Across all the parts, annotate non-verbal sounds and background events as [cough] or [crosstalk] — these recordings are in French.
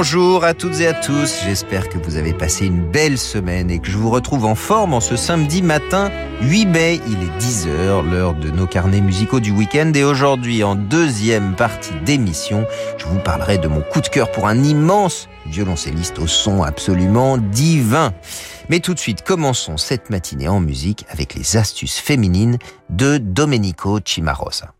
Bonjour à toutes et à tous, j'espère que vous avez passé une belle semaine et que je vous retrouve en forme en ce samedi matin 8 mai, il est 10h, l'heure de nos carnets musicaux du week-end et aujourd'hui en deuxième partie d'émission, je vous parlerai de mon coup de cœur pour un immense violoncelliste au son absolument divin. Mais tout de suite, commençons cette matinée en musique avec les astuces féminines de Domenico Cimarosa.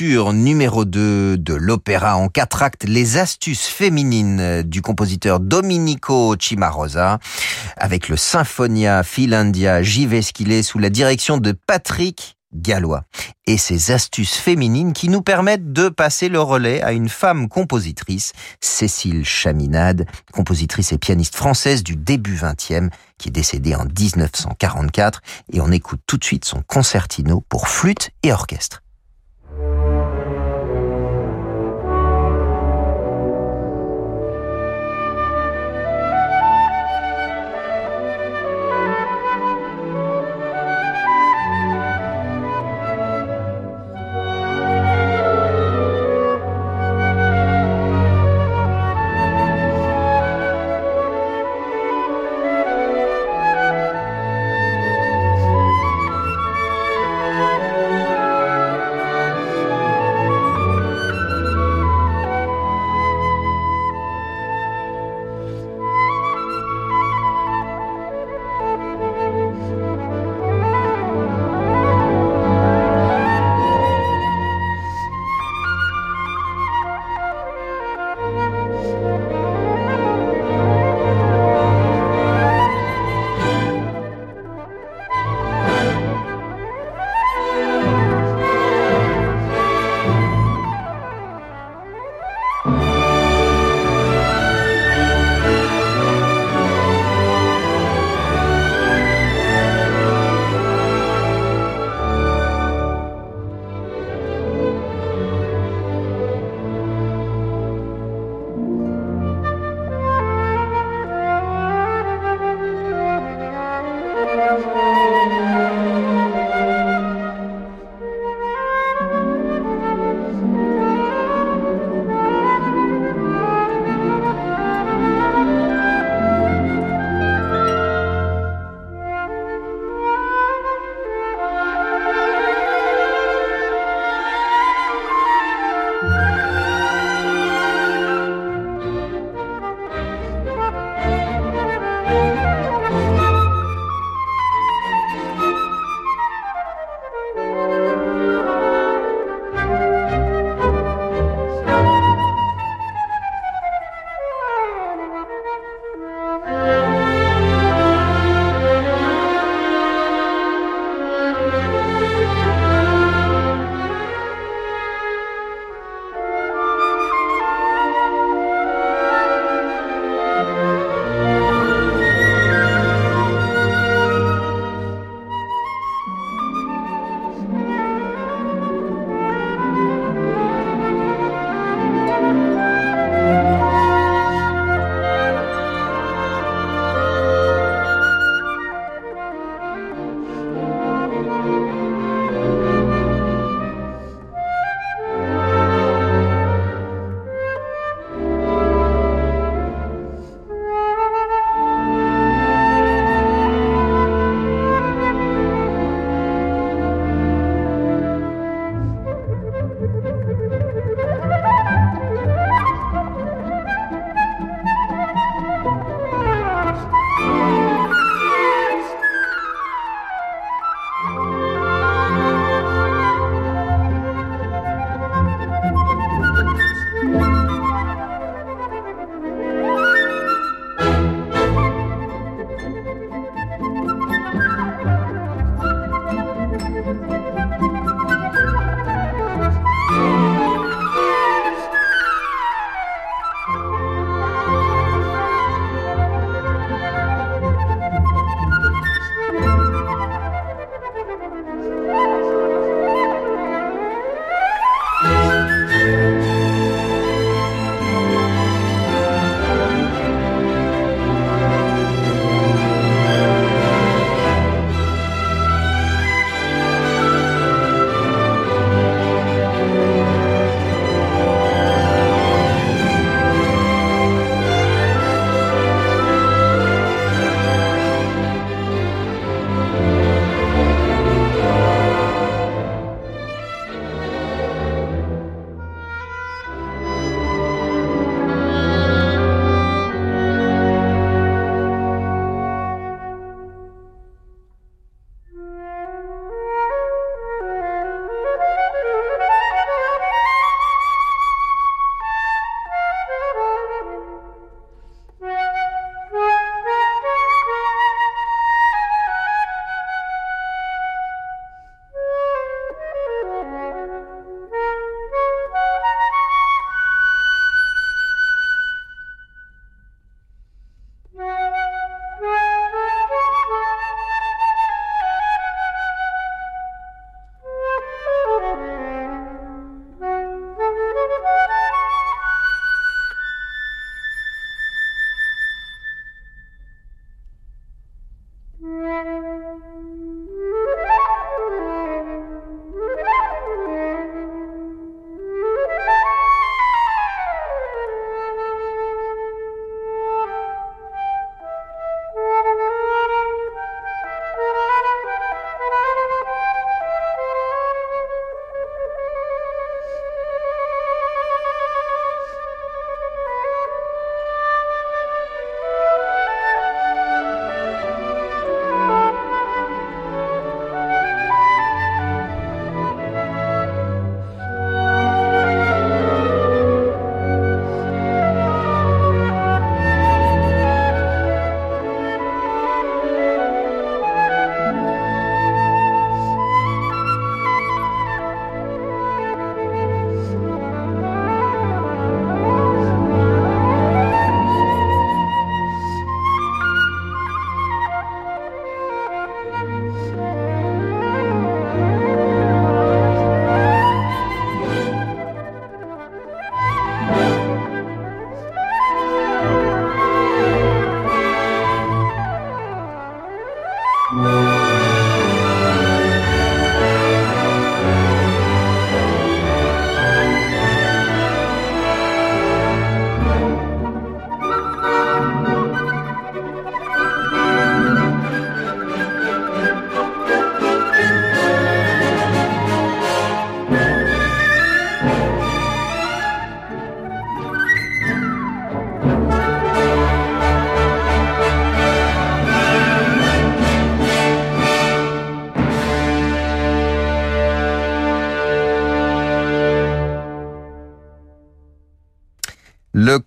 Numéro 2 de l'opéra en quatre actes Les astuces féminines du compositeur Domenico Cimarosa avec le Symphonia Finlandia Giveskile sous la direction de Patrick gallois et ses astuces féminines qui nous permettent de passer le relais à une femme compositrice, Cécile Chaminade, compositrice et pianiste française du début 20e, qui est décédée en 1944 et on écoute tout de suite son concertino pour flûte et orchestre.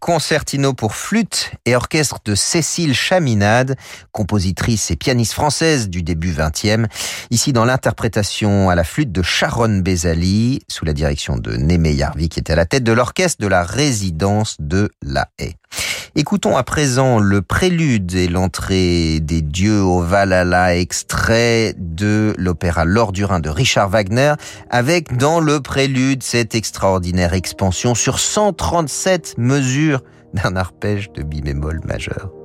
Concertino pour flûte et orchestre de Cécile Chaminade, compositrice et pianiste française du début 20e, ici dans l'interprétation à la flûte de Sharon Bezali, sous la direction de Némé Yarvi, qui était à la tête de l'orchestre de la résidence de La Haye. Écoutons à présent le prélude et l'entrée des dieux au Valhalla, extrait de l'opéra L'Or du Rhin de Richard Wagner, avec dans le prélude cette extraordinaire expansion sur 137 mesures d'un arpège de mi bémol majeur.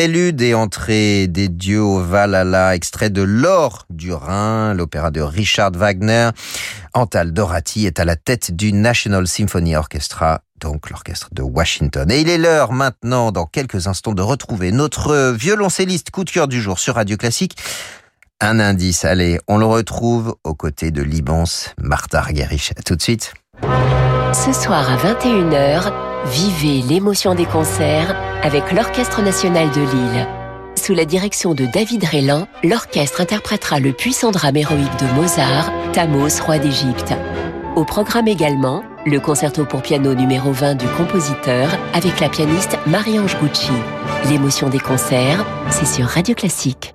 Prélude et entrée des dieux au Valhalla, extrait de l'or du Rhin, l'opéra de Richard Wagner. Antal Dorati est à la tête du National Symphony Orchestra, donc l'orchestre de Washington. Et il est l'heure maintenant, dans quelques instants, de retrouver notre violoncelliste coup de cœur du jour sur Radio Classique. Un indice, allez, on le retrouve aux côtés de l'immense Martha Argerich. tout de suite. Ce soir à 21h, vivez l'émotion des concerts avec l'Orchestre national de Lille. Sous la direction de David Rélan, l'orchestre interprétera le puissant drame héroïque de Mozart, Thamos, roi d'Égypte. Au programme également, le concerto pour piano numéro 20 du compositeur avec la pianiste Marie-Ange Gucci. L'émotion des concerts, c'est sur Radio Classique.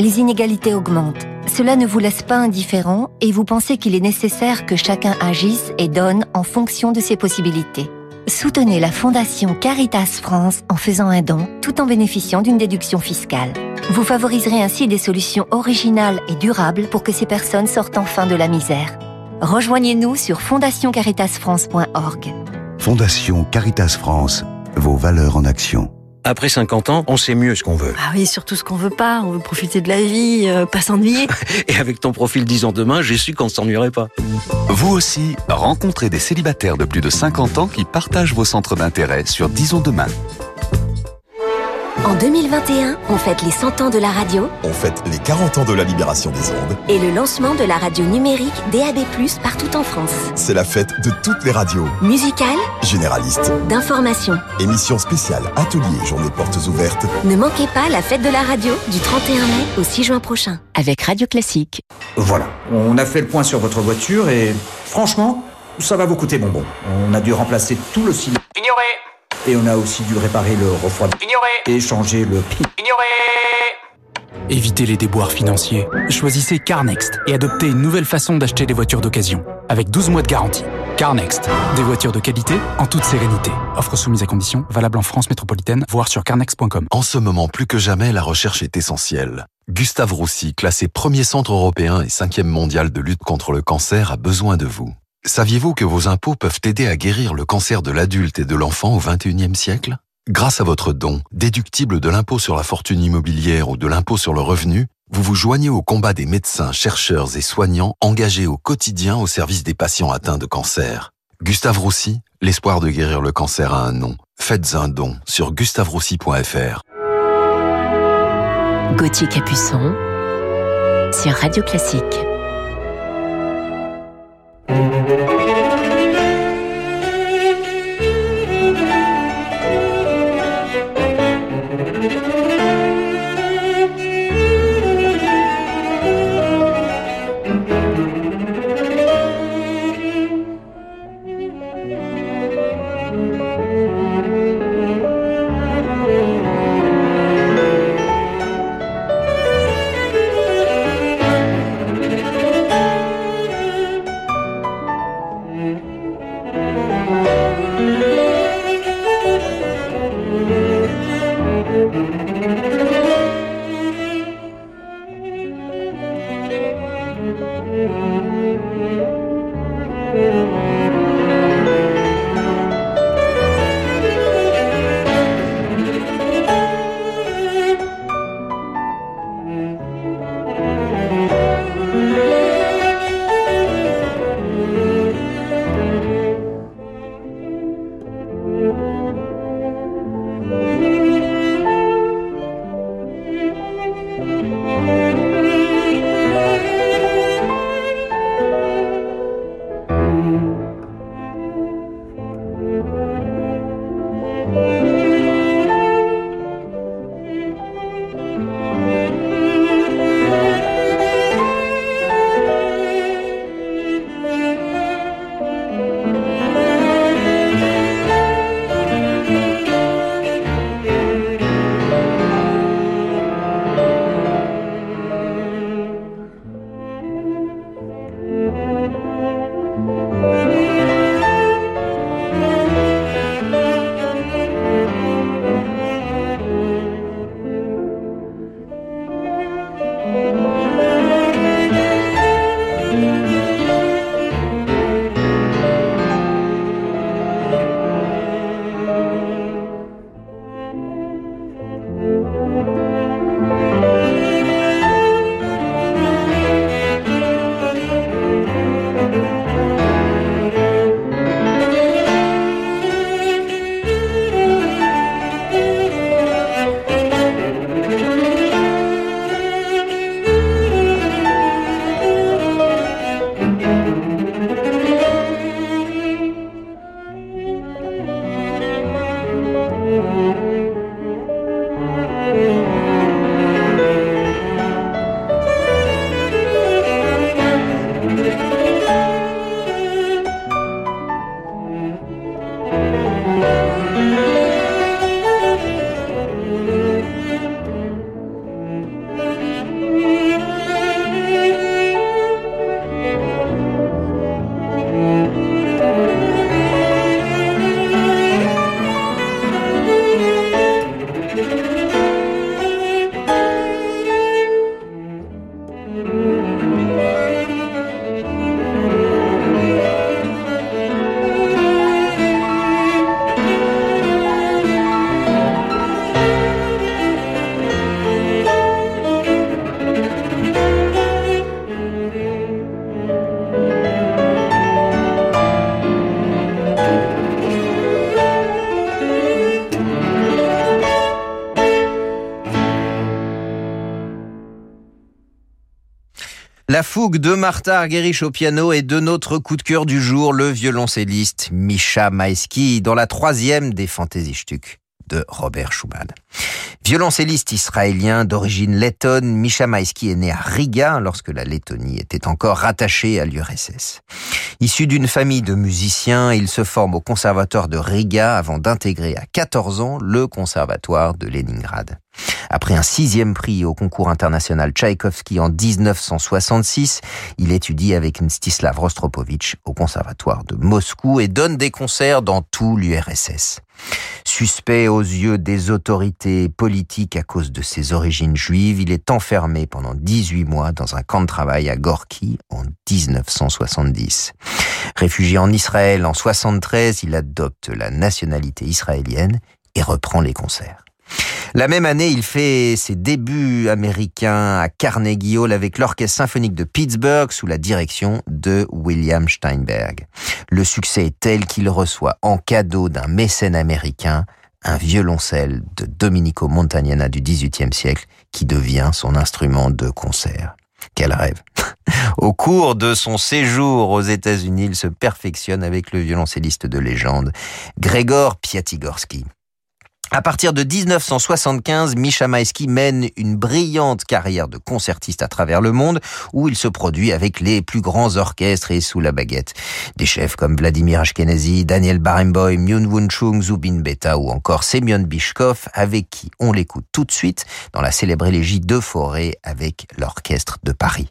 Les inégalités augmentent. Cela ne vous laisse pas indifférent et vous pensez qu'il est nécessaire que chacun agisse et donne en fonction de ses possibilités. Soutenez la Fondation Caritas France en faisant un don tout en bénéficiant d'une déduction fiscale. Vous favoriserez ainsi des solutions originales et durables pour que ces personnes sortent enfin de la misère. Rejoignez-nous sur fondationcaritasfrance.org. Fondation Caritas France, vos valeurs en action. Après 50 ans, on sait mieux ce qu'on veut. Ah oui, surtout ce qu'on veut pas. On veut profiter de la vie, euh, pas s'ennuyer. [laughs] Et avec ton profil 10 ans demain, j'ai su qu'on ne s'ennuierait pas. Vous aussi, rencontrez des célibataires de plus de 50 ans qui partagent vos centres d'intérêt sur Disons demain. En 2021, on fête les 100 ans de la radio. On fête les 40 ans de la libération des ondes. Et le lancement de la radio numérique DAB+, partout en France. C'est la fête de toutes les radios. Musicales. Généralistes. D'information. Émissions spéciales, ateliers, journées portes ouvertes. Ne manquez pas la fête de la radio du 31 mai au 6 juin prochain. Avec Radio Classique. Voilà, on a fait le point sur votre voiture et franchement, ça va vous coûter bonbon. On a dû remplacer tout le cylindre. Ignoré et on a aussi dû réparer le refroidissement. Ignoré. Et changer le pi. Ignoré. Évitez les déboires financiers. Choisissez CarNext et adoptez une nouvelle façon d'acheter des voitures d'occasion. Avec 12 mois de garantie. CarNext. Des voitures de qualité en toute sérénité. Offre soumise à conditions, valable en France métropolitaine, voire sur carnext.com. En ce moment, plus que jamais, la recherche est essentielle. Gustave Roussy, classé premier centre européen et cinquième mondial de lutte contre le cancer, a besoin de vous. Saviez-vous que vos impôts peuvent aider à guérir le cancer de l'adulte et de l'enfant au XXIe siècle? Grâce à votre don, déductible de l'impôt sur la fortune immobilière ou de l'impôt sur le revenu, vous vous joignez au combat des médecins, chercheurs et soignants engagés au quotidien au service des patients atteints de cancer. Gustave Roussy, l'espoir de guérir le cancer a un nom. Faites un don sur gustaveroussy.fr. Gauthier Capuçon sur Radio Classique. La fougue de Martha Argerich au piano et de notre coup de cœur du jour, le violoncelliste Misha Maïski, dans la troisième des Fantasystuck de Robert Schumann. Violoncelliste israélien d'origine lettonne, Misha Maïski est né à Riga lorsque la Lettonie était encore rattachée à l'URSS. Issu d'une famille de musiciens, il se forme au conservatoire de Riga avant d'intégrer à 14 ans le conservatoire de Leningrad. Après un sixième prix au concours international Tchaïkovski en 1966, il étudie avec Mstislav Rostropovitch au conservatoire de Moscou et donne des concerts dans tout l'URSS. Suspect aux yeux des autorités politiques à cause de ses origines juives, il est enfermé pendant 18 mois dans un camp de travail à Gorky en 1970. Réfugié en Israël en 73, il adopte la nationalité israélienne et reprend les concerts. La même année, il fait ses débuts américains à Carnegie Hall avec l'Orchestre symphonique de Pittsburgh sous la direction de William Steinberg. Le succès est tel qu'il reçoit en cadeau d'un mécène américain un violoncelle de Domenico Montagnana du XVIIIe siècle qui devient son instrument de concert. Quel rêve [laughs] Au cours de son séjour aux États-Unis, il se perfectionne avec le violoncelliste de légende Gregor Piatigorsky. À partir de 1975, Misha mène une brillante carrière de concertiste à travers le monde où il se produit avec les plus grands orchestres et sous la baguette. Des chefs comme Vladimir Ashkenazi, Daniel Barenboim, Myun Wun Chung, Zubin Beta ou encore Semyon Bishkov avec qui on l'écoute tout de suite dans la célèbre élégie de Forêt avec l'orchestre de Paris.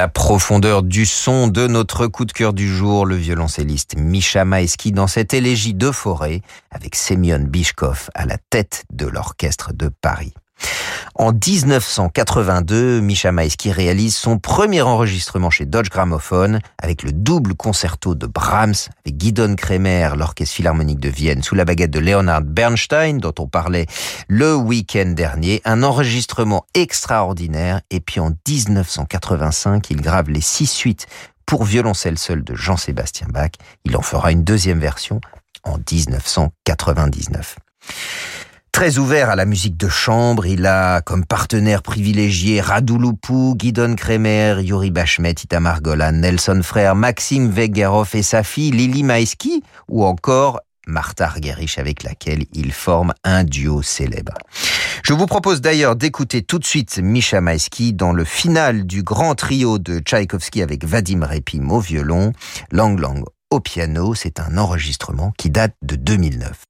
La profondeur du son de notre coup de cœur du jour, le violoncelliste Misha Maesky dans cette élégie de forêt avec Semyon Bishkov à la tête de l'orchestre de Paris. En 1982, Misha Maesky réalise son premier enregistrement chez Dodge Gramophone avec le double concerto de Brahms avec Guidon Kremer, l'Orchestre Philharmonique de Vienne, sous la baguette de Leonard Bernstein, dont on parlait le week-end dernier. Un enregistrement extraordinaire. Et puis en 1985, il grave les six suites pour violoncelle seul de Jean-Sébastien Bach. Il en fera une deuxième version en 1999. Très ouvert à la musique de chambre, il a comme partenaire privilégié Radu Lupu, Guidon Kremer, Yuri Bachmet, Itamar Golan, Nelson Frère, Maxime Vegerov et sa fille Lili Maïski, ou encore Martha Argerich avec laquelle il forme un duo célèbre. Je vous propose d'ailleurs d'écouter tout de suite Misha Maïski dans le final du grand trio de Tchaïkovski avec Vadim Repim au violon, Lang Lang au piano. C'est un enregistrement qui date de 2009.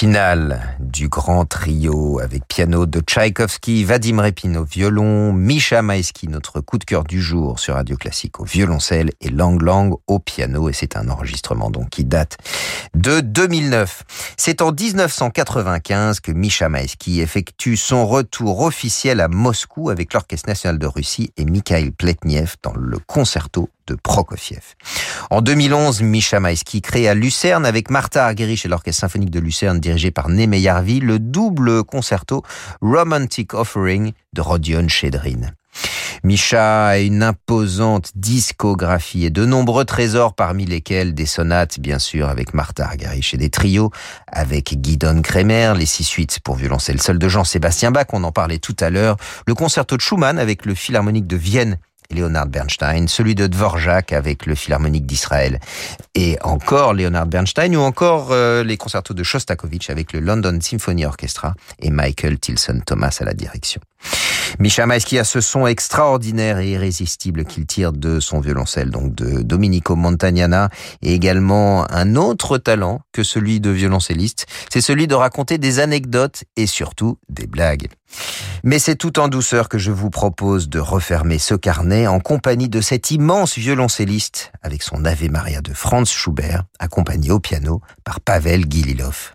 Final du grand trio avec piano de Tchaïkovski, Vadim Repin au violon, Misha Maïski, notre coup de cœur du jour sur Radio Classique au violoncelle et Lang Lang au piano. Et c'est un enregistrement donc qui date de 2009. C'est en 1995 que Misha Maïski effectue son retour officiel à Moscou avec l'Orchestre national de Russie et Mikhail Pletniev dans le concerto de Prokofiev. En 2011, Misha Maïski crée à Lucerne avec Martha Argerich et l'Orchestre symphonique de Lucerne dirigé par Neme Yarvi le double concerto Romantic Offering de Rodion Chedrin. Misha a une imposante discographie et de nombreux trésors parmi lesquels des sonates, bien sûr, avec Martha Argerich et des trios, avec Guidon Kremer, les six suites pour violoncelle seul de Jean-Sébastien Bach, on en parlait tout à l'heure, le concerto de Schumann avec le Philharmonique de Vienne Leonard Bernstein, celui de Dvorak avec le Philharmonique d'Israël, et encore Leonard Bernstein, ou encore euh, les concertos de Shostakovich avec le London Symphony Orchestra et Michael Tilson Thomas à la direction. Misha Maïski a ce son extraordinaire et irrésistible qu'il tire de son violoncelle, donc de Domenico Montagnana, et également un autre talent que celui de violoncelliste, c'est celui de raconter des anecdotes et surtout des blagues. Mais c'est tout en douceur que je vous propose de refermer ce carnet en compagnie de cet immense violoncelliste avec son Ave Maria de Franz Schubert, accompagné au piano par Pavel Gililov.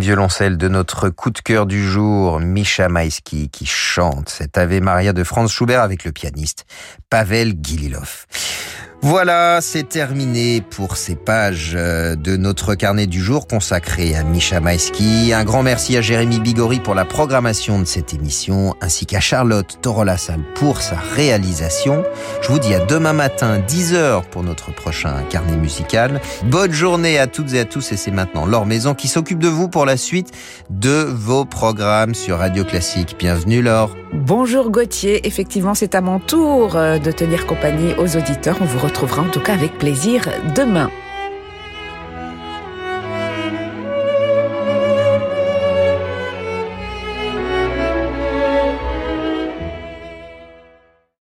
Violoncelle de notre coup de cœur du jour, Misha Maïski, qui chante cet Ave Maria de Franz Schubert avec le pianiste Pavel Gililov. Voilà, c'est terminé pour ces pages euh, de notre carnet du jour consacré à Misha Maïski. Un grand merci à Jérémy Bigori pour la programmation de cette émission, ainsi qu'à Charlotte Torolassal pour sa réalisation. Je vous dis à demain matin, 10h pour notre prochain carnet musical. Bonne journée à toutes et à tous, et c'est maintenant Laure Maison qui s'occupe de vous pour la suite de vos programmes sur Radio Classique. Bienvenue Laure. Bonjour Gauthier, effectivement c'est à mon tour euh, de tenir compagnie aux auditeurs. On vous retrouvera en tout cas avec plaisir demain.